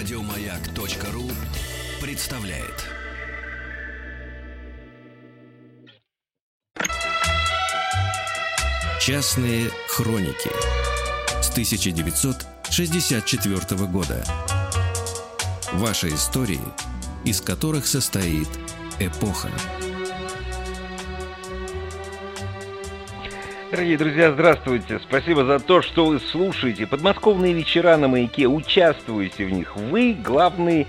Радиомаяк.ру представляет. Частные хроники с 1964 года. Ваши истории, из которых состоит эпоха. Дорогие друзья, здравствуйте. Спасибо за то, что вы слушаете. Подмосковные вечера на маяке. Участвуете в них. Вы главные,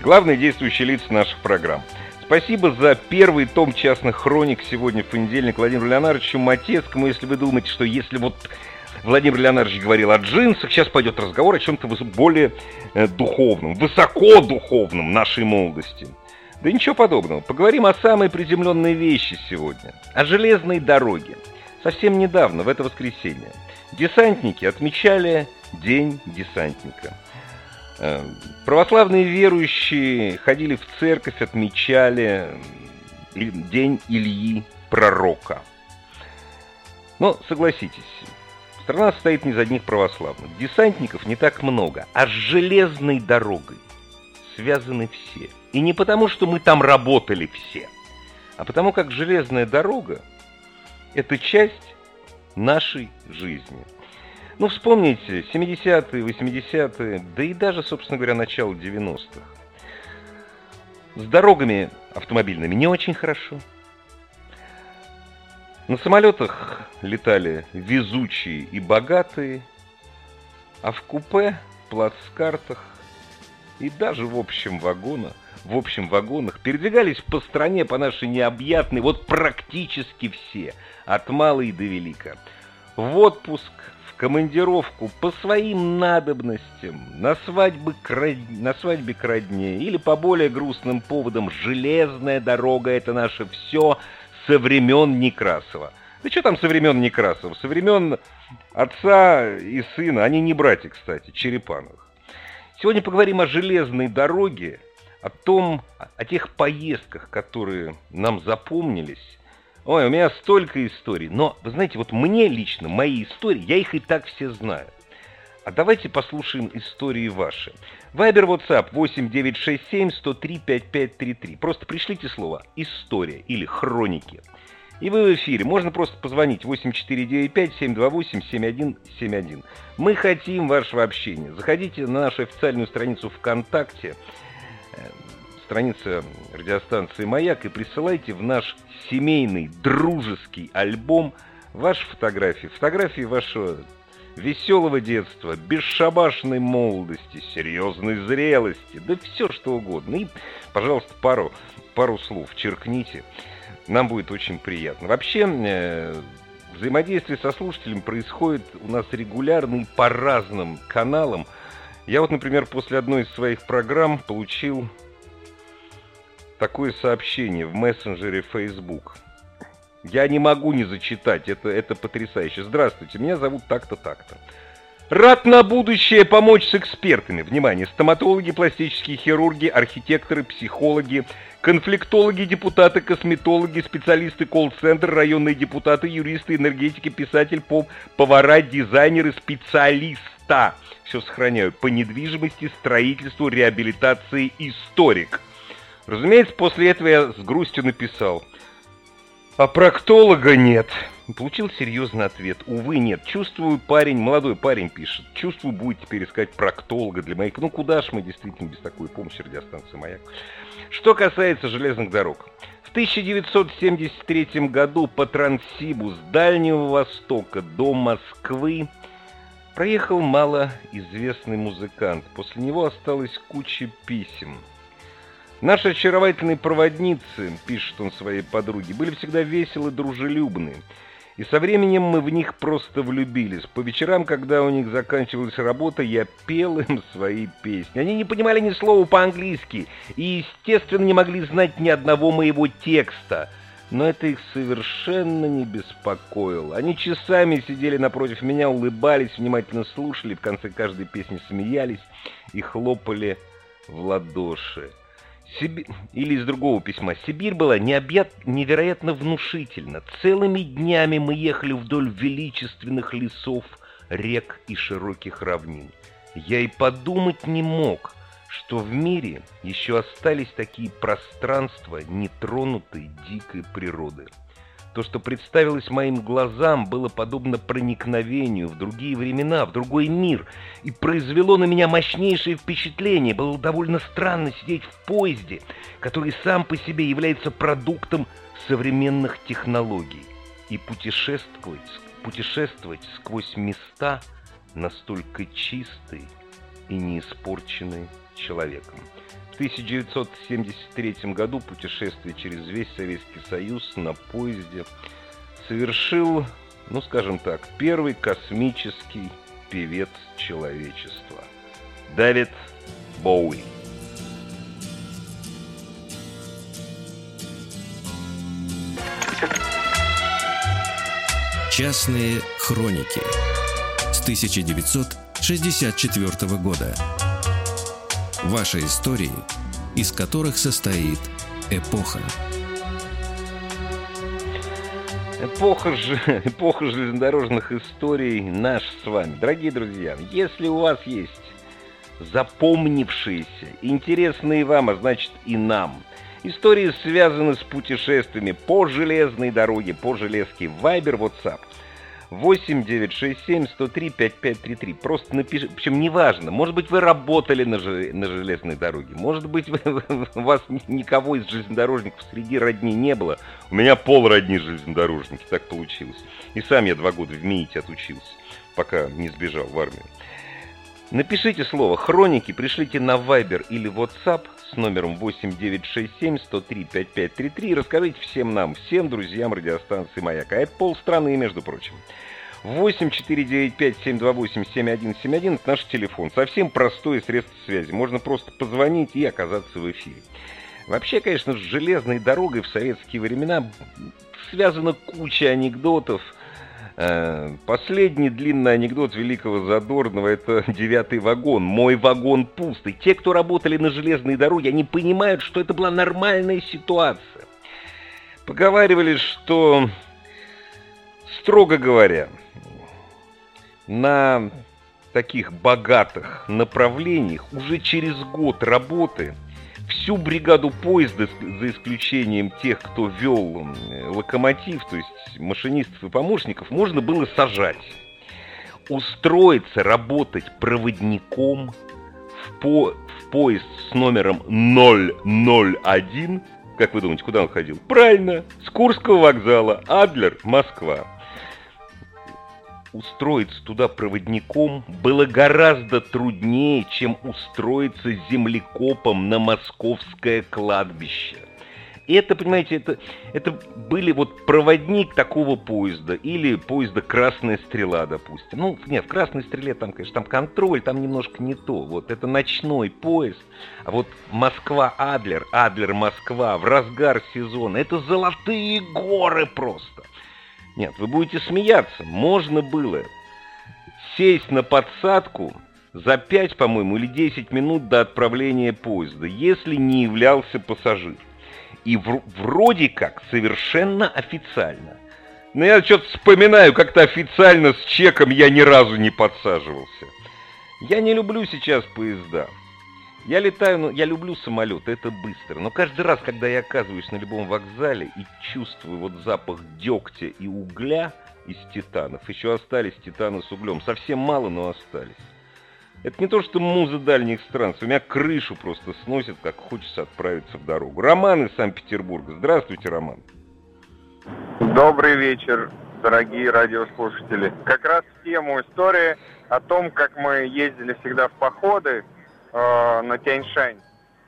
главные действующие лица наших программ. Спасибо за первый том частных хроник сегодня в понедельник Владимиру Леонардовичу Матецкому. Если вы думаете, что если вот Владимир Леонардович говорил о джинсах, сейчас пойдет разговор о чем-то более э, духовном, высоко духовном нашей молодости. Да ничего подобного. Поговорим о самой приземленной вещи сегодня. О железной дороге совсем недавно, в это воскресенье, десантники отмечали День десантника. Э, православные верующие ходили в церковь, отмечали День Ильи Пророка. Но согласитесь, страна состоит не из одних православных. Десантников не так много, а с железной дорогой связаны все. И не потому, что мы там работали все, а потому как железная дорога это часть нашей жизни. Ну, вспомните, 70-е, 80-е, да и даже, собственно говоря, начало 90-х. С дорогами автомобильными не очень хорошо. На самолетах летали везучие и богатые, а в купе, плацкартах и даже в общем вагонах в общем вагонах, передвигались по стране по нашей необъятной, вот практически все, от малой до велика. В отпуск, в командировку, по своим надобностям, на, свадьбы к род... на свадьбе к родне или по более грустным поводам железная дорога — это наше все со времен Некрасова. Да что там со времен Некрасова? Со времен отца и сына, они не братья, кстати, Черепановых. Сегодня поговорим о железной дороге, о том, о тех поездках, которые нам запомнились. Ой, у меня столько историй. Но, вы знаете, вот мне лично, мои истории, я их и так все знаю. А давайте послушаем истории ваши. Вайбер, WhatsApp 8967 103 5533. Просто пришлите слово «история» или «хроники». И вы в эфире. Можно просто позвонить 8495-728-7171. Мы хотим вашего общения. Заходите на нашу официальную страницу ВКонтакте – страница радиостанции «Маяк» и присылайте в наш семейный дружеский альбом ваши фотографии. Фотографии вашего веселого детства, бесшабашной молодости, серьезной зрелости, да все что угодно. И, пожалуйста, пару, пару слов черкните. Нам будет очень приятно. Вообще, э, взаимодействие со слушателем происходит у нас регулярно и по разным каналам. Я вот, например, после одной из своих программ получил такое сообщение в мессенджере Facebook. Я не могу не зачитать, это, это потрясающе. Здравствуйте, меня зовут так-то, так-то. Рад на будущее помочь с экспертами. Внимание, стоматологи, пластические хирурги, архитекторы, психологи, конфликтологи, депутаты, косметологи, специалисты колл-центр, районные депутаты, юристы, энергетики, писатель, повара, дизайнеры, специалиста. Все сохраняю. По недвижимости, строительству, реабилитации, историк. Разумеется, после этого я с грустью написал. А проктолога нет. Получил серьезный ответ. Увы, нет. Чувствую, парень, молодой парень пишет. Чувствую, будет теперь искать проктолога для моих... Ну, куда ж мы действительно без такой помощи радиостанции «Маяк». Что касается железных дорог. В 1973 году по Транссибу с Дальнего Востока до Москвы проехал малоизвестный музыкант. После него осталась куча писем – Наши очаровательные проводницы, пишет он своей подруге, были всегда веселы, дружелюбны. И со временем мы в них просто влюбились. По вечерам, когда у них заканчивалась работа, я пел им свои песни. Они не понимали ни слова по-английски и, естественно, не могли знать ни одного моего текста. Но это их совершенно не беспокоило. Они часами сидели напротив меня, улыбались, внимательно слушали, в конце каждой песни смеялись и хлопали в ладоши. Сибирь... Или из другого письма. Сибирь была необъят... невероятно внушительна. Целыми днями мы ехали вдоль величественных лесов, рек и широких равнин. Я и подумать не мог, что в мире еще остались такие пространства нетронутой дикой природы. То, что представилось моим глазам, было подобно проникновению в другие времена, в другой мир, и произвело на меня мощнейшее впечатление. Было довольно странно сидеть в поезде, который сам по себе является продуктом современных технологий, и путешествовать, путешествовать сквозь места настолько чистые и не испорченные человеком. В 1973 году путешествие через весь Советский Союз на поезде совершил, ну скажем так, первый космический певец человечества – Дэвид Боуи. Частные хроники с 1964 года. Ваши истории, из которых состоит эпоха. Эпоха, ж... эпоха железнодорожных историй наш с вами. Дорогие друзья, если у вас есть запомнившиеся, интересные вам, а значит и нам, истории связаны с путешествиями по железной дороге, по железке, Вайбер, WhatsApp – 8 967 103 5533. Просто напишите, причем неважно, может быть вы работали на, же, на железной дороге, может быть вы, у вас никого из железнодорожников среди родни не было. У меня пол родни железнодорожники, так получилось. И сам я два года в МИИТе отучился, пока не сбежал в армию. Напишите слово «Хроники», пришлите на Viber или WhatsApp с номером 8967 103 5533 и расскажите всем нам, всем друзьям радиостанции «Маяк». А это полстраны, между прочим. 8495-728-7171 – это наш телефон. Совсем простое средство связи. Можно просто позвонить и оказаться в эфире. Вообще, конечно, с железной дорогой в советские времена связана куча анекдотов – последний длинный анекдот великого Задорнова – это девятый вагон. Мой вагон пустый. Те, кто работали на железной дороге, они понимают, что это была нормальная ситуация. Поговаривали, что, строго говоря, на таких богатых направлениях уже через год работы – всю бригаду поезда, за исключением тех, кто вел локомотив, то есть машинистов и помощников, можно было сажать. Устроиться, работать проводником в, по, в поезд с номером 001, как вы думаете, куда он ходил? Правильно, с Курского вокзала, Адлер, Москва устроиться туда проводником было гораздо труднее, чем устроиться землекопом на московское кладбище. И это, понимаете, это, это были вот проводник такого поезда или поезда «Красная стрела», допустим. Ну, нет, в «Красной стреле» там, конечно, там контроль, там немножко не то. Вот это ночной поезд, а вот Москва-Адлер, Адлер-Москва в разгар сезона, это золотые горы просто. Нет, вы будете смеяться. Можно было сесть на подсадку за 5, по-моему, или 10 минут до отправления поезда, если не являлся пассажир. И в- вроде как совершенно официально. Но я что-то вспоминаю, как-то официально с чеком я ни разу не подсаживался. Я не люблю сейчас поезда. Я летаю, ну, я люблю самолет, это быстро. Но каждый раз, когда я оказываюсь на любом вокзале и чувствую вот запах дегтя и угля из титанов, еще остались титаны с углем, совсем мало, но остались. Это не то, что муза дальних стран, у меня крышу просто сносит, как хочется отправиться в дорогу. Роман из Санкт-Петербурга. Здравствуйте, Роман. Добрый вечер, дорогие радиослушатели. Как раз в тему истории о том, как мы ездили всегда в походы, э, на Тяньшань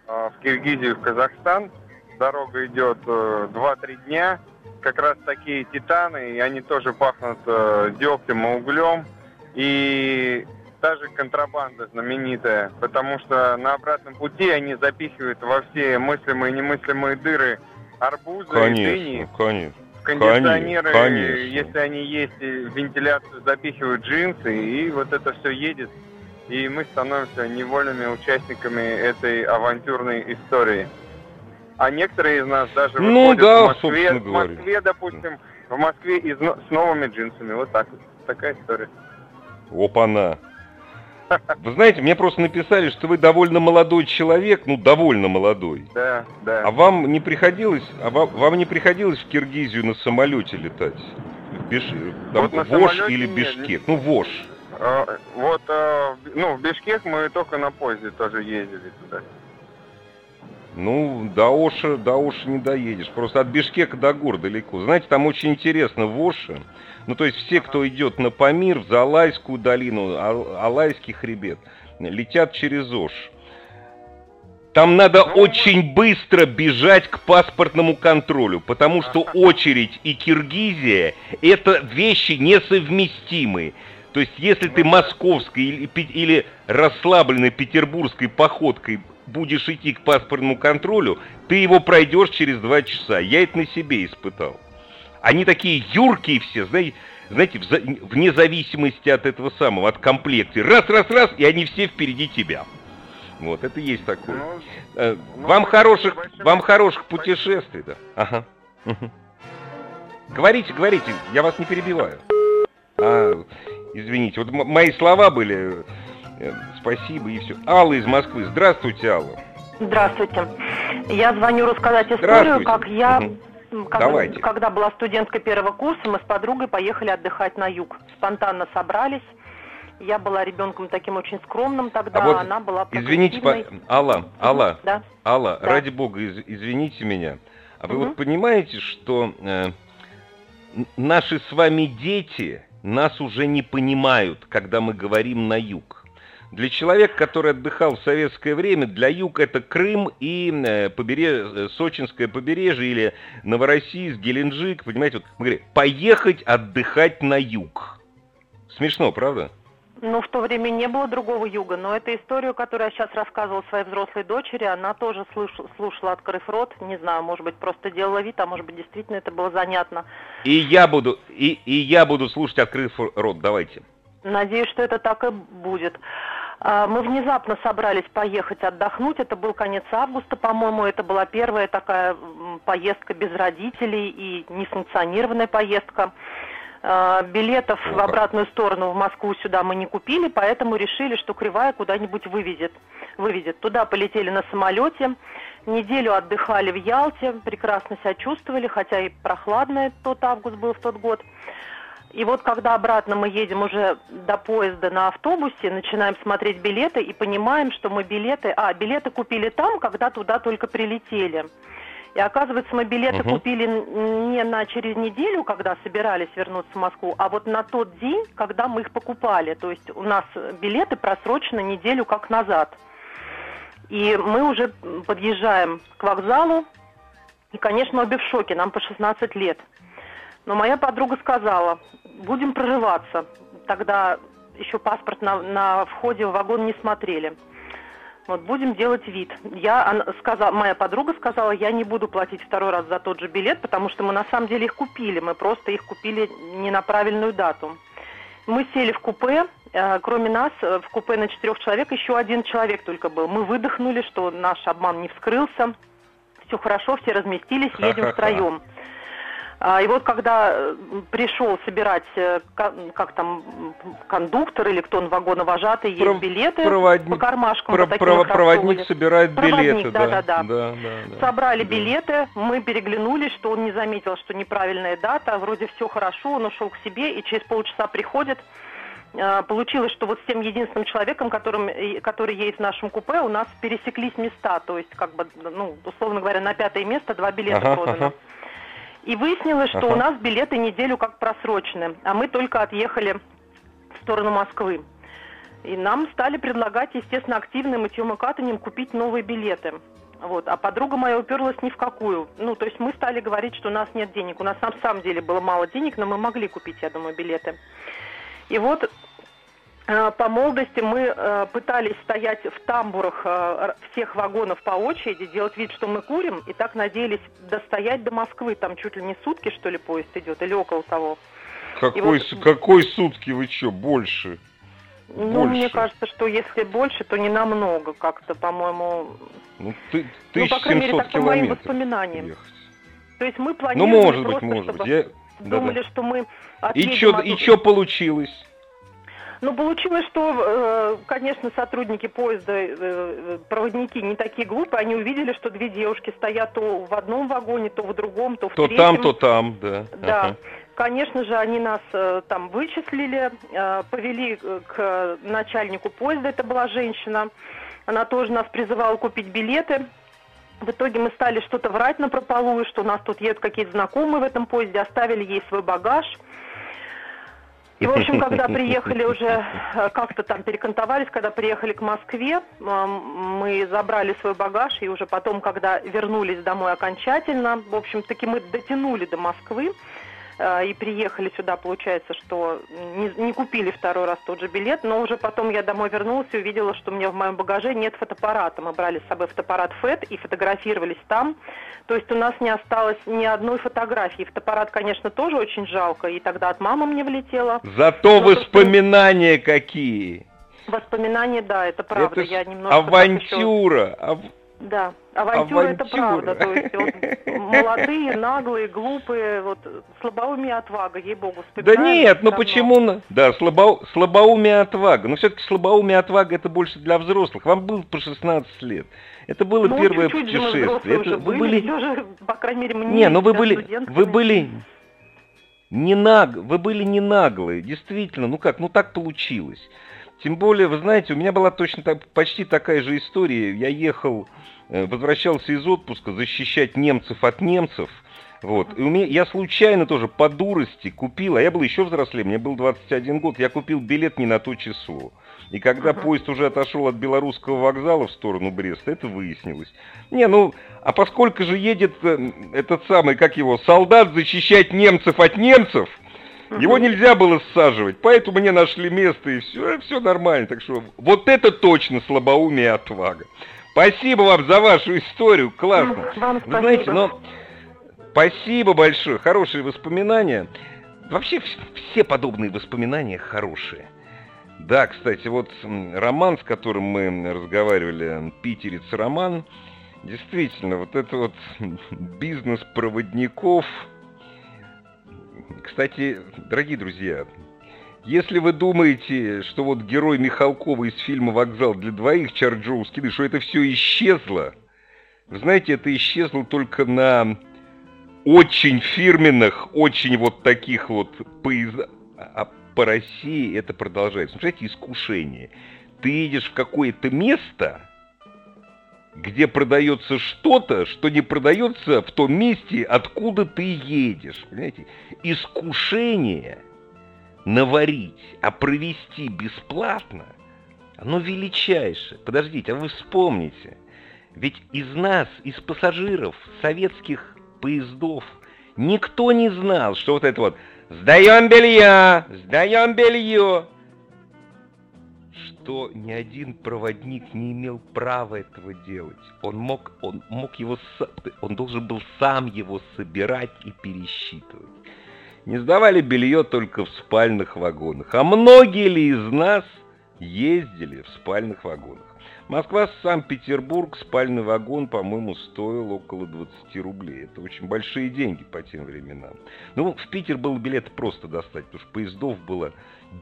э, в Киргизию, в Казахстан. Дорога идет э, 2-3 дня. Как раз такие титаны, и они тоже пахнут э, дегтем и углем. И та же контрабанда знаменитая, потому что на обратном пути они запихивают во все мыслимые и немыслимые дыры арбузы конечно, и дыни. Конечно. Кондиционеры, конечно. если они есть, и вентиляцию запихивают джинсы, и вот это все едет и мы становимся невольными участниками этой авантюрной истории. А некоторые из нас даже ну, выходят да, в Москве, в Москве, допустим, в Москве и с новыми джинсами. Вот так вот. Такая история. Опа-на. Вы знаете, мне просто написали, что вы довольно молодой человек, ну, довольно молодой. Да, да. А вам не приходилось, а вам, вам не приходилось в Киргизию на самолете летать? В Биш... Там, Вот на Вош или нет, Бишкек? Ну, Вош. А, Вот, а, ну, в Бишкек мы только на поезде тоже ездили туда. Ну, до Оша, до Оша не доедешь. Просто от Бишкека до гор далеко. Знаете, там очень интересно в Оше. Ну, то есть все, кто идет на Памир, в Залайскую долину, Ал- Алайский хребет, летят через Ош. Там надо Ну, очень быстро бежать к паспортному контролю, потому что очередь и Киргизия – это вещи несовместимые. То есть, если ты московской или, или расслабленной петербургской походкой будешь идти к паспортному контролю, ты его пройдешь через два часа. Я это на себе испытал. Они такие юркие все, знаете, знаете, вне зависимости от этого самого, от комплекции. Раз, раз, раз, и они все впереди тебя. Вот, это есть такое. Ну, Э, ну, вам большим- хороших, большим- вам хороших путешествий, да. Ага. Говорите, говорите, я вас не перебиваю. А, извините, вот мои слова были. э, Спасибо и все. Алла из Москвы. Здравствуйте, Алла. Здравствуйте. Я звоню рассказать историю, как я, м, как- Давайте. когда была студенткой первого курса, мы с подругой поехали отдыхать на юг. Спонтанно собрались. Я была ребенком таким очень скромным тогда, А вот она была Извините, по-. Алла, Алла, Да. Алла, Да. ради бога, из- извините меня. А вы Мгм. вот понимаете, что э, наши с вами дети нас уже не понимают, когда мы говорим на юг. Для человека, который отдыхал в советское время, для юг это Крым и э, побере- э, Сочинское побережье или Новороссийск, Геленджик, понимаете, вот мы говорим, поехать отдыхать на юг. Смешно, правда? Ну, в то время не было другого юга, но эту историю, которую я сейчас рассказывала своей взрослой дочери, она тоже слыш- слушала, открыв рот. Не знаю, может быть, просто делала вид, а может быть, действительно это было занятно. И я буду, и, и я буду слушать, открыв рот, давайте. Надеюсь, что это так и будет. А, Мы внезапно собрались поехать отдохнуть. Это был конец августа, по-моему. Это была первая такая поездка без родителей и несанкционированная поездка. Билетов О, в обратную сторону в Москву сюда мы не купили, поэтому решили, что Кривая куда-нибудь вывезет. вывезет. Туда полетели на самолете. Неделю отдыхали в Ялте, прекрасно себя чувствовали, хотя и прохладный тот август был в тот год. И вот когда обратно мы едем уже до поезда на автобусе, начинаем смотреть билеты и понимаем, что мы билеты... А, билеты купили там, когда туда только прилетели. И оказывается, мы билеты Мгм. купили не на через неделю, когда собирались вернуться в Москву, а вот на тот день, когда мы их покупали. То есть у нас билеты просрочены неделю как назад. И мы уже подъезжаем к вокзалу, и, конечно, обе в шоке, нам по 16 лет. Но моя подруга сказала, будем прорываться. Тогда еще паспорт на, на входе в вагон не смотрели. Вот будем делать вид. Я она сказала, моя подруга сказала, я не буду платить второй раз за тот же билет, потому что мы на самом деле их купили, мы просто их купили не на правильную дату. Мы сели в купе, э, кроме нас э, в купе на четырех человек еще один человек только был. Мы выдохнули, что наш обман не вскрылся, все хорошо, все разместились, едем Ха-ха-ха. втроем. А, И вот когда э, пришел собирать, э, ка- как там, кондуктор или кто он, вагоновожатый, есть Пров- билеты проводник- по кармашкам. Про- вот про- проводник собирает Проводник, билеты, да, да. да, да. да, да. Собрали Да. билеты, мы переглянулись, что он не заметил, что неправильная дата, вроде все хорошо, он ушел к себе, и через полчаса приходит. Э, Получилось, что вот с тем единственным человеком, которым, который едет в нашем купе, у нас пересеклись места, то есть, как бы, ну, условно говоря, на пятое место два билета Ага, продано. ага. И выяснилось, что Ага. у нас билеты неделю как просрочены, а мы только отъехали в сторону Москвы. И нам стали предлагать, естественно, активным и катанием купить новые билеты. Вот. А подруга моя уперлась ни в какую. Ну, то есть мы стали говорить, что у нас нет денег. У нас на самом деле было мало денег, но мы могли купить, я думаю, билеты. И вот по молодости мы э, пытались стоять в тамбурах э, всех вагонов по очереди, делать вид, что мы курим, и так надеялись достоять до Москвы. Там чуть ли не сутки, что ли, поезд идет, или около того. Какой, вот- какой сутки вы что, больше? Ну, Больше. мне кажется, что если больше, то не намного как-то, по-моему. Ну, ты, Ну, по крайней мере, 1700 так по моим воспоминаниям. ехать. То есть мы Ну, планировали может быть, просто, может чтобы быть. Я... думали, что мы И что и чё получилось? Ну, получилось, что, конечно, сотрудники поезда, проводники не такие глупые, они увидели, что две девушки стоят то в одном вагоне, то в другом, то в то третьем. То там, то там, да. Да. Ага. Конечно же, они нас э, там вычислили, э, повели к начальнику поезда, это была женщина. Она тоже нас призывала купить билеты. В итоге мы стали что-то врать на прополую, что у нас тут едут какие-то знакомые в этом поезде, оставили ей свой багаж. И, в общем, когда приехали уже, э, как-то там перекантовались, когда приехали к Москве, мы забрали свой багаж, и уже потом, когда вернулись домой окончательно, в общем, таки мы дотянули до Москвы, и приехали сюда, получается, что не, не купили второй раз тот же билет, но уже потом я домой вернулась и увидела, что у меня в моем багаже нет фотоаппарата. Мы брали с собой фотоаппарат ФЭД и фотографировались там. То есть у нас не осталось ни одной фотографии. Фотоаппарат, конечно, тоже очень жалко, и тогда от мамы мне влетело. Зато но воспоминания то, какие! Воспоминания, да, это правда. Это я немножко авантюра! Еще... Да, авантюра, авантюра это правда. То есть вот, молодые, наглые, глупые, вот слабоумие отвага, ей-богу, Да нет, ну почему? Да, слабо, слабоумие отвага. Но все-таки слабоумие отвага это больше для взрослых. Вам было по 16 лет. Это было ну, первое чуть -чуть путешествие. Это вы были, были... По крайней мере, мне не, ну вы были, вы были не наг, вы были не наглые, действительно. Ну как, ну так получилось. Тем более, вы знаете, у меня была точно так, почти такая же история. Я ехал, э, возвращался из отпуска защищать немцев от немцев. Вот. И у меня, я случайно тоже по дурости купил, а я был еще взрослее, мне был 21 год, я купил билет не на то число. И когда поезд уже отошел от белорусского вокзала в сторону Бреста, это выяснилось. Не, ну, а поскольку же едет э, этот самый, как его, солдат защищать немцев от немцев, его нельзя было саживать, поэтому мне нашли место и все, все нормально. Так что вот это точно слабоумие и отвага. Спасибо вам за вашу историю, классно. Вам Вы знаете, но спасибо большое, хорошие воспоминания. Вообще все подобные воспоминания хорошие. Да, кстати, вот роман, с которым мы разговаривали, питерец роман, действительно, вот это вот бизнес проводников, кстати, дорогие друзья, если вы думаете, что вот герой Михалкова из фильма «Вокзал для двоих» Чарджоу Скиды, что это все исчезло, вы знаете, это исчезло только на очень фирменных, очень вот таких вот поездах. А по России это продолжается. Смотрите, искушение. Ты едешь в какое-то место, где продается что-то, что не продается в том месте, откуда ты едешь. Понимаете? Искушение наварить, а провести бесплатно, оно величайшее. Подождите, а вы вспомните. Ведь из нас, из пассажиров советских поездов, никто не знал, что вот это вот «Сдаем белье! Сдаем белье!» Что ни один проводник не имел права этого делать. Он мог, он мог его, он должен был сам его собирать и пересчитывать. Не сдавали белье только в спальных вагонах. А многие ли из нас ездили в спальных вагонах? Москва-Санкт-Петербург, спальный вагон, по-моему, стоил около 20 рублей. Это очень большие деньги по тем временам. Ну, в Питер был билет просто достать, потому что поездов было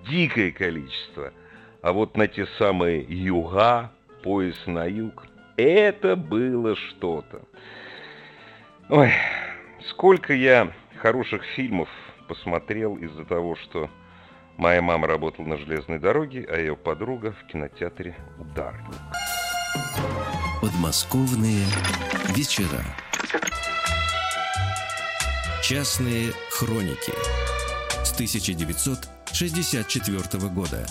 дикое количество – а вот на те самые юга, пояс на юг, это было что-то. Ой, сколько я хороших фильмов посмотрел из-за того, что моя мама работала на железной дороге, а ее подруга в кинотеатре «Ударник». Подмосковные вечера. Частные хроники с 1964 года.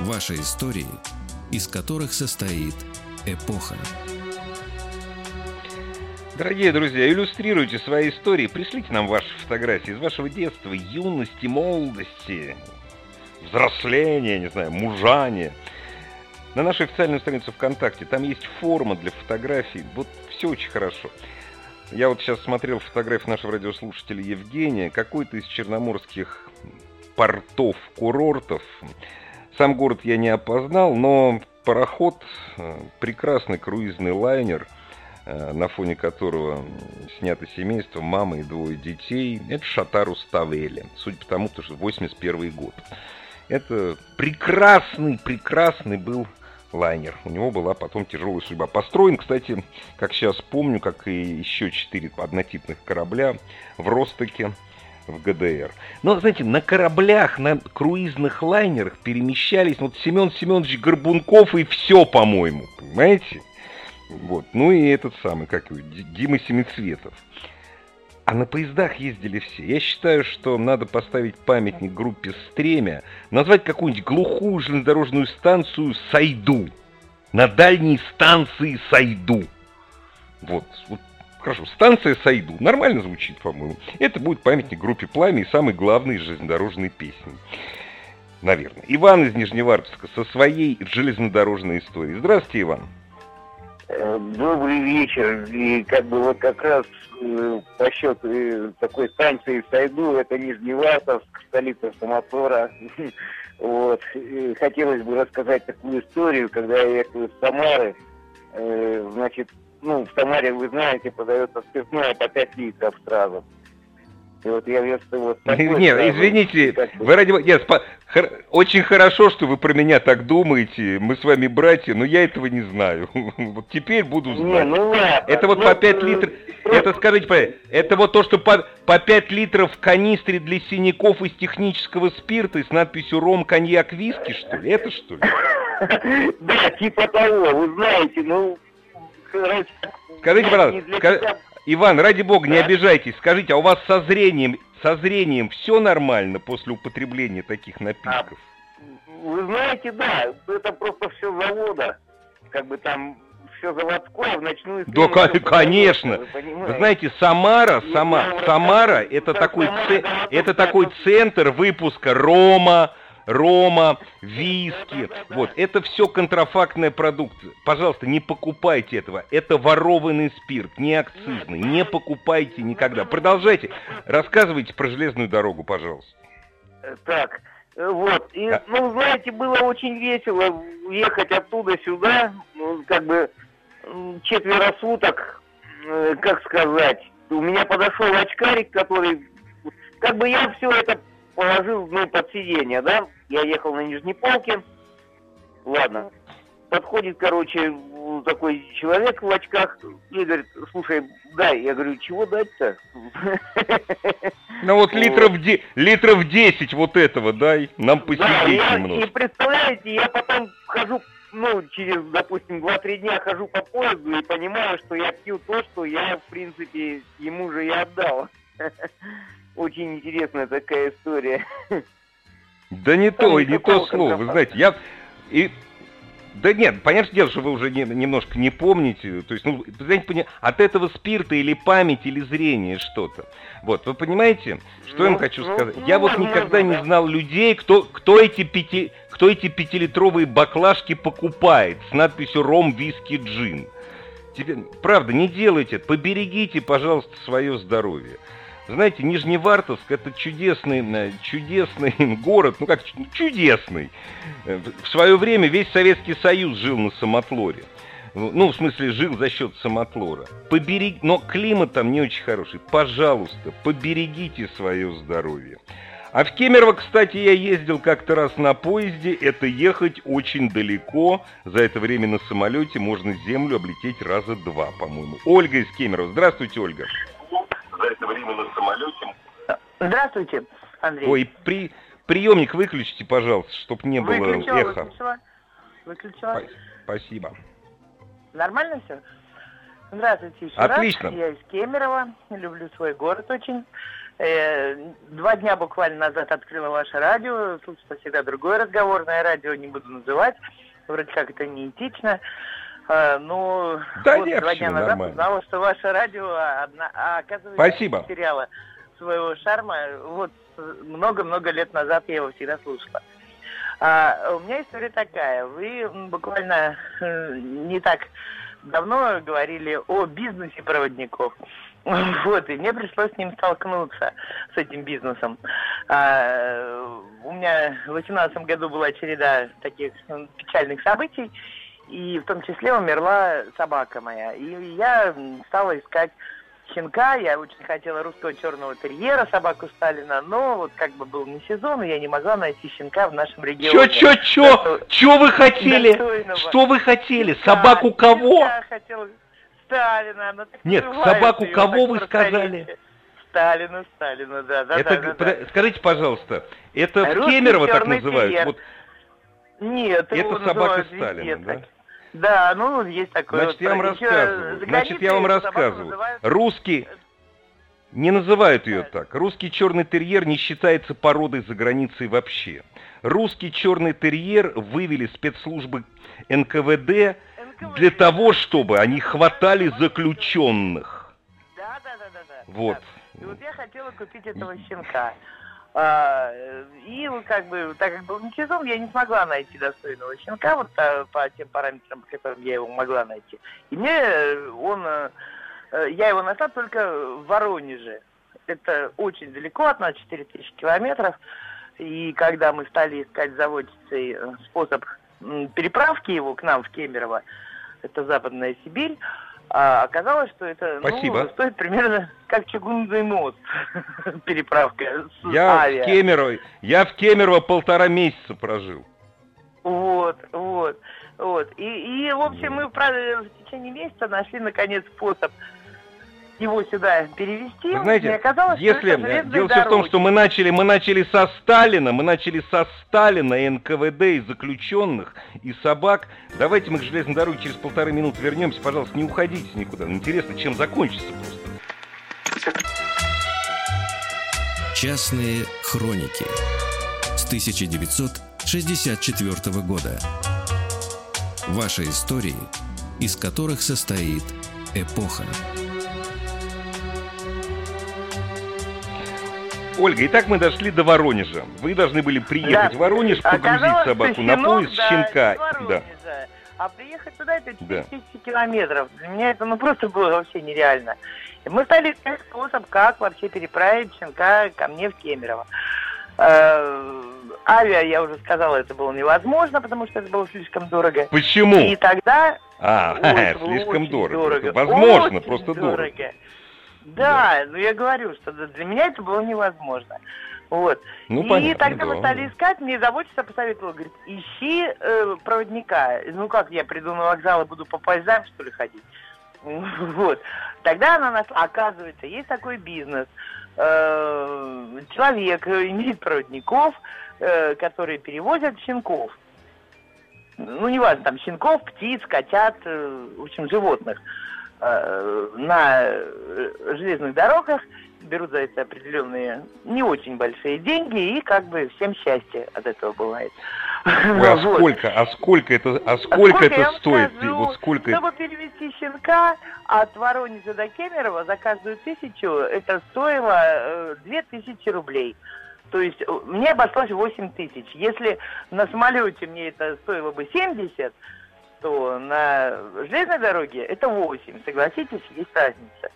Ваши истории, из которых состоит эпоха. Дорогие друзья, иллюстрируйте свои истории, пришлите нам ваши фотографии из вашего детства, юности, молодости, взросления, не знаю, мужания. На нашей официальной странице ВКонтакте там есть форма для фотографий. Вот все очень хорошо. Я вот сейчас смотрел фотографии нашего радиослушателя Евгения, какой-то из черноморских портов, курортов. Сам город я не опознал, но пароход, э, прекрасный круизный лайнер, э, на фоне которого снято семейство, мама и двое детей, это Шатару Ставели. Судя по тому, что 81 год. Это прекрасный, прекрасный был лайнер. У него была потом тяжелая судьба. Построен, кстати, как сейчас помню, как и еще четыре однотипных корабля в Ростоке, в ГДР. Но, знаете, на кораблях, на круизных лайнерах перемещались вот Семен Семенович Горбунков и все, по-моему, понимаете? Вот. Ну и этот самый, как его, Дима Семицветов. А на поездах ездили все. Я считаю, что надо поставить памятник группе «Стремя», назвать какую-нибудь глухую железнодорожную станцию «Сайду». На дальней станции «Сайду». Вот, вот Хорошо, станция Сайду. Нормально звучит, по-моему. Это будет памятник группе Пламя и самый главный железнодорожной песни. Наверное. Иван из Нижневартовска со своей железнодорожной историей. Здравствуйте, Иван. Э, добрый вечер. И как бы вот как раз э, по счету э, такой станции Сайду, это Нижневартовск, столица Самотора. Вот. Хотелось бы рассказать такую историю, когда я ехал из Самары, значит, ну, в Самаре, вы знаете, подается спиртное по 5 литров сразу. И вот я вместо вот такой... Нет, сразу, извините, вы ради... Нет, спа... Хор... очень хорошо, что вы про меня так думаете, мы с вами братья, но я этого не знаю. Вот теперь буду знать. Не, ну ладно. Это вот ну, по 5 литров... Это, скажите, это вот то, что по, по 5 литров в канистре для синяков из технического спирта и с надписью «Ром, коньяк, виски», что ли? Это что ли? Да, типа того, вы знаете, ну, Скажите, пожалуйста, Иван, ради бога, не обижайтесь. Скажите, а у вас со зрением, со зрением все нормально после употребления таких напитков? А, вы знаете, да, это просто все завода. Как бы там все заводское в ночную смену. Да, конечно. Вы, вы знаете, Самара, Сама, Самара, это такой, это такой центр выпуска рома, рома, виски. Вот, это все контрафактная продукция. Пожалуйста, не покупайте этого. Это ворованный спирт, не акцизный. Не покупайте никогда. Продолжайте. Рассказывайте про железную дорогу, пожалуйста. Так, вот. И, да. ну, знаете, было очень весело ехать оттуда сюда. Ну, как бы четверо суток, э, как сказать. У меня подошел очкарик, который... Как бы я все это положил ну, под сиденье, да, я ехал на нижней полке, ладно, подходит, короче, такой человек в очках и говорит, слушай, дай. Я говорю, чего дать-то? Ну вот литров, де, литров 10 вот этого дай, нам посидеть да, немного. И представляете, я потом хожу, ну, через, допустим, 2-3 дня хожу по поезду и понимаю, что я пью то, что я, в принципе, ему же и отдал. Очень интересная такая история. Да не то, не то слово, вы знаете, я... И да нет, понятное дело, что вы уже не, немножко не помните. То есть, ну, знаете, от этого спирта или память, или зрение что-то. Вот, вы понимаете, что ну, я вам ну, хочу ну, сказать? Ну, я вот никогда да. не знал людей, кто, кто, эти пяти, кто эти пятилитровые баклажки покупает с надписью «Ром, виски, джин». Теперь, правда, не делайте это, поберегите, пожалуйста, свое здоровье. Знаете, Нижневартовск это чудесный, э, чудесный город, ну как чудесный. Э, в свое время весь Советский Союз жил на самотлоре. Ну, в смысле, жил за счет самотлора. Поберег... Но климат там не очень хороший. Пожалуйста, поберегите свое здоровье. А в Кемерово, кстати, я ездил как-то раз на поезде. Это ехать очень далеко. За это время на самолете можно землю облететь раза два, по-моему. Ольга из Кемерово. Здравствуйте, Ольга время на самолете. Здравствуйте, Андрей. Ой, при, приемник выключите, пожалуйста, чтобы не было выключила, эхо. Выключила. Выключила. Спасибо. Нормально все? Здравствуйте еще Отлично. раз. Я из Кемерово, люблю свой город очень. Э, два дня буквально назад открыла ваше радио. Слушала всегда другое разговорное радио, не буду называть. Вроде как это неэтично. А, ну, да вот нет, два дня назад нормально. узнала, что ваше радио, одна, а, оказывается, Спасибо. потеряло своего шарма. Вот много-много лет назад я его всегда слушала. А, у меня история такая. Вы буквально э, не так давно говорили о бизнесе проводников. Вот, и мне пришлось с ним столкнуться, с этим бизнесом. А, у меня в 2018 году была череда таких печальных событий, и в том числе умерла собака моя. И я стала искать щенка, я очень хотела русского черного терьера, собаку Сталина, но вот как бы был не сезон, и я не могла найти щенка в нашем регионе. Чё, чё, чё? Чё вы хотели? Что вы хотели? Собаку кого? Я хотела Сталина. но Нет, собаку кого вы сказали? Сталина, Сталина, да, да, Это, да, да, подо- скажите, пожалуйста, это в Русский Кемерово так называют? терьер. Вот, да. Нет, это его собака Сталина, везде да? так. Да, ну, есть такое. Значит, вот я вам рассказываю. Значит, я вам рассказываю. называют- Русский не называют ее Да. так. Русский черный терьер не считается породой за границей вообще. Русский черный терьер вывели спецслужбы НКВД для того, чтобы они хватали заключенных. Да, да, да, да, да. Вот. И вот я хотела купить этого щенка. А, и вот как бы, так как был не сезон, я не смогла найти достойного щенка вот а, по тем параметрам, по которым я его могла найти. И мне э, он, э, э, я его нашла только в Воронеже. Это очень далеко от нас, 4000 километров. И когда мы стали искать заводчицей э, способ переправки его к нам в Кемерово, это Западная Сибирь, а оказалось, что это ну, стоит примерно как чугунный мост переправка с Я авиа. в Кемерово, я в Кемерово полтора месяца прожил. Вот, вот, вот. И, и в общем, мы в течение месяца нашли наконец способ его сюда перевести. Вы знаете, и оказалось, если что это дело все в том, что мы начали, мы начали со Сталина, мы начали со Сталина и НКВД и заключенных и собак. Давайте мы к железной дороге через полторы минуты вернемся, пожалуйста, не уходите никуда. Интересно, чем закончится просто. Частные хроники с 1964 года. Ваши истории, из которых состоит эпоха. Ольга, итак мы дошли до Воронежа. Вы должны были приехать Да. в Воронеж, погрузить Оказалось, собаку на поезд да, щенка. Да. А приехать туда это Да. 4000 километров. Для меня это ну просто было вообще нереально. И мы стали искать способ, как вообще переправить щенка ко мне в Кемерово. Э, Авиа, я уже сказала, это было невозможно, потому что это было слишком дорого. Почему? И тогда А, Ой, слишком дорого. Дорого. возможно, Очень просто дорого. Да, ну я говорю, что для меня это было невозможно. Вот. Ну, и понятно, тогда мы да. стали искать, мне заводчица посоветовала, говорит, ищи э, проводника. Ну как, я приду на вокзал и буду по поездам, что ли, ходить? Вот. Тогда она нашла, оказывается, есть такой бизнес. Э, Человек э, имеет проводников, э, которые перевозят щенков. Ну, неважно, там щенков, птиц, котят, э, в общем, животных на э, железных дорогах, берут за это определенные не очень большие деньги, и как бы всем счастье от этого бывает. Ой, а Вот. сколько, а сколько это, а А сколько я это стоит? скажу, Вот сколько? Чтобы перевести щенка от Воронежа до Кемерово за каждую тысячу, это стоило э, две тысячи рублей. То есть э, мне обошлось 8 тысяч. Если на самолете мне это стоило бы 70, то на железной дороге это 8. Согласитесь, есть разница.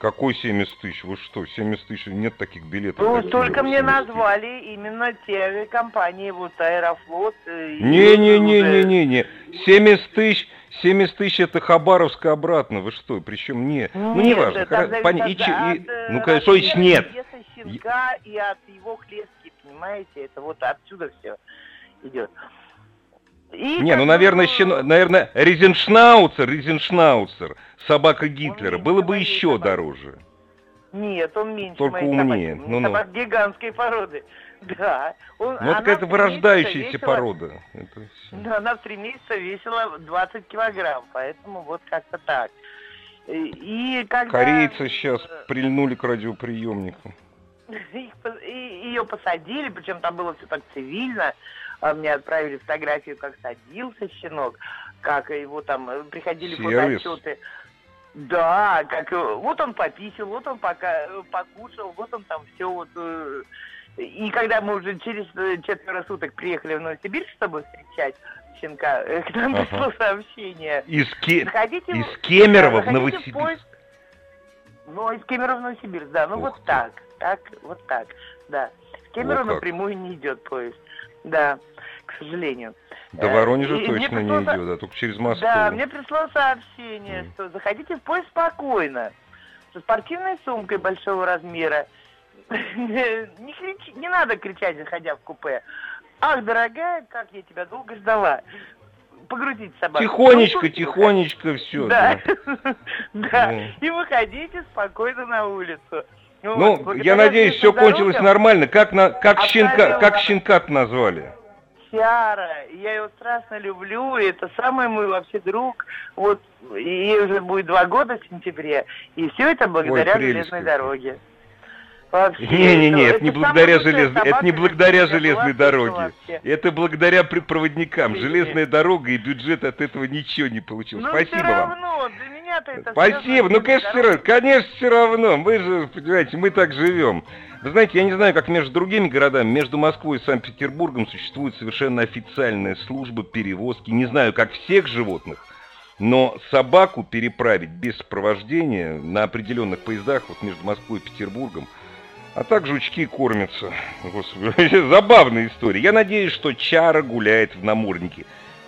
Какой 70 тысяч? Вы что, 70 тысяч? Нет таких билетов. Ну, только мне 70 тысяч? назвали именно те компании, вот Аэрофлот. э, и Не-не-не-не-не-не. 70 тысяч, 70 тысяч это Хабаровска обратно. Вы что? Причем не. Ну, не Нет, важно. Хоро- зависит поня- от- и и- э, Ну, конечно, есть нет. щенка и от его клетки, понимаете? Это вот отсюда все идет. И Не, ну, наверное, ну, щен... наверное, Резеншнауцер, Резеншнауцер, собака Гитлера, меньше было бы еще собаки. дороже. Нет, он меньше Только моей умнее. собаки. У меня Ну-ну. собака гигантской породы. Да. Он, Ну, это какая-то вырождающаяся весила- порода. Это всё. Да, она в три месяца весила 20 килограмм, поэтому вот как-то так. И, когда... Корейцы сейчас э, прильнули к радиоприемнику. Их и- ее посадили, причем там было все так цивильно. А Мне отправили фотографию, как садился щенок, как его там э, приходили Сервис. фотоотчеты. Да, как вот он пописал, вот он пока э, покушал, вот он там все вот. э, И когда мы уже через четверо суток приехали в Новосибирск, чтобы встречать щенка, к нам Ага. пришло сообщение. Из, Ке- Заходите, из Кемерово в заходите Новосибирск. поезд. Ну, из Кемерово в Новосибирск, да, ну Ух вот ты. так, так, вот так, да. В Кемерово Вот напрямую не идет поезд. Да, к сожалению. До Э, Воронежа и точно не пришло со- идет, а только через Москву. Да, мне пришло сообщение, что заходите в поезд спокойно, со спортивной сумкой большого размера. Не, кричи- не надо кричать, заходя в купе. Ах, дорогая, как я тебя долго ждала. Погрузить собаку. Тихонечко, Ну, тихонечко все. Да, да. Ну. И выходите спокойно на улицу. Ну, Вот, я надеюсь, все кончилось дорогам нормально. Как, на, как, щенка, как щенка назвали? Сиара, я его страшно люблю, это самый мой вообще друг. Вот, ей уже будет два года в сентябре, и все это благодаря прелесть железной дороге. Вообще, Не-не-не, это не самая благодаря железной, это не благодаря железной дороге. вообще. Это благодаря проводникам. Железная дорога и бюджет от этого ничего не получил. Ну, Спасибо все вам. равно, для меня-то это Спасибо. Ну, конечно, все равно. Конечно, все равно. Мы же, понимаете, мы так живем. Вы знаете, я не знаю, как между другими городами, между Москвой и Санкт-Петербургом существует совершенно официальная служба перевозки. Не знаю, как всех животных, но собаку переправить без сопровождения на определенных поездах вот между Москвой и Петербургом, а так жучки кормятся. Господи, забавная история. Я надеюсь, что Чара гуляет в наморднике.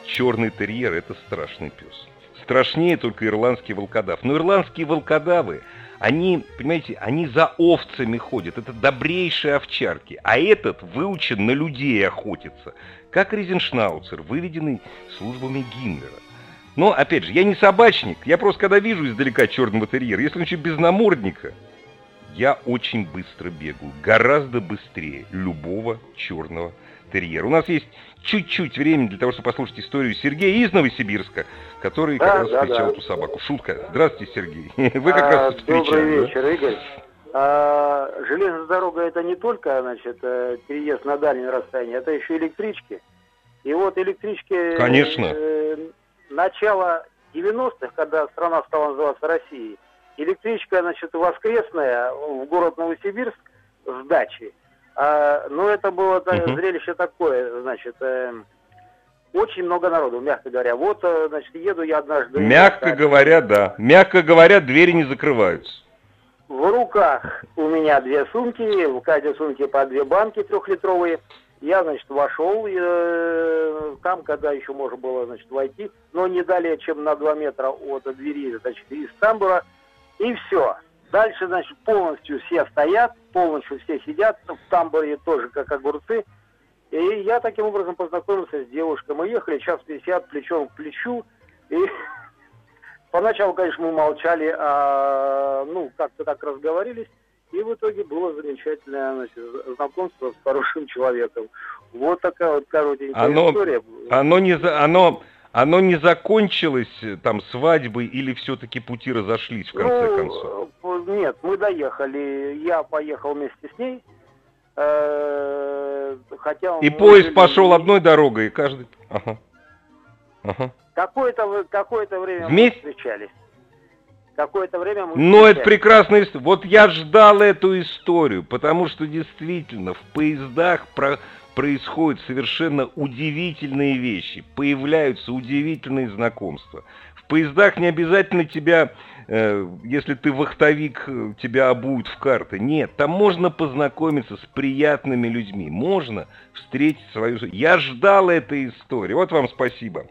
Черный терьер – это страшный пес. Страшнее только ирландский волкодав. Но ирландские волкодавы, они, понимаете, они за овцами ходят. Это добрейшие овчарки. А этот выучен на людей охотиться. Как Ризеншнауцер, выведенный службами Гиммлера. Но, опять же, я не собачник. Я просто, когда вижу издалека черного терьера, если он еще без намордника, я очень быстро бегаю. Гораздо быстрее любого черного терьера. У нас есть чуть-чуть времени для того, чтобы послушать историю Сергея из Новосибирска, который как Да, раз да, встречал да. эту собаку. Шутка. Здравствуйте, Сергей. Вы как А, раз встречали. Добрый да? вечер, Игорь. А, железная дорога это не только, значит, э, переезд на дальнее расстояние, это еще электрички. И вот электрички... Конечно. э, начало 90-х, когда страна стала называться Россией, электричка, значит, воскресная в город Новосибирск с дачи. А, ну, это было да, Мгм. зрелище такое, значит, э, очень много народу, мягко говоря. Вот, э, значит, еду я однажды... Мягко так, говоря, да. Мягко говоря, двери не закрываются. В руках у меня две сумки, в каждой сумке по две банки трехлитровые. Я, значит, вошел, э, там, когда еще можно было, значит, войти, но не далее, чем на два метра от двери, значит, из тамбура, и все. Дальше, значит, полностью все стоят, полностью все сидят, в тамбуре тоже как огурцы. И я таким образом познакомился с девушкой. Мы ехали час 50 плечом к плечу, и Поначалу, конечно, мы молчали, а, ну, как-то так разговорились, и в итоге было замечательное значит, знакомство с хорошим человеком. Вот такая вот коротенькая Оно- история. Оно не, за- оно, оно не закончилось э, там свадьбой или все-таки пути разошлись в конце Ну, концов? э, Нет, мы доехали, я поехал вместе с ней, э, хотя... И поезд жили- пошел одной дорогой, и каждый... Ага. Ага. Какое-то, какое-то время Вместе? мы встречались. Какое-то время мы Но это прекрасная история. Вот я ждал эту историю, потому что действительно в поездах про- происходят совершенно удивительные вещи, появляются удивительные знакомства. В поездах не обязательно тебя, э, если ты вахтовик, э, тебя обуют в карты. Нет, там можно познакомиться с приятными людьми, можно встретить свою... жизнь. Я ждал этой истории. Вот вам спасибо.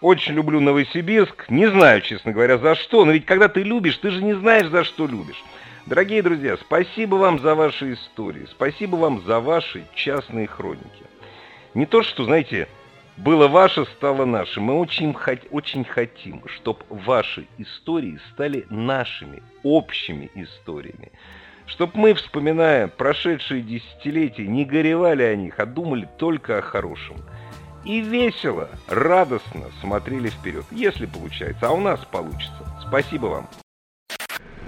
Очень люблю Новосибирск. Не знаю, честно говоря, за что. Но ведь когда ты любишь, ты же не знаешь, за что любишь. Дорогие друзья, спасибо вам за ваши истории. Спасибо вам за ваши частные хроники. Не то, что, знаете, было ваше, стало наше. Мы очень, очень хотим, чтобы ваши истории стали нашими, общими историями. Чтоб мы, вспоминая прошедшие десятилетия, не горевали о них, а думали только о хорошем. И весело, радостно смотрели вперед, если получается. А у нас получится. Спасибо вам.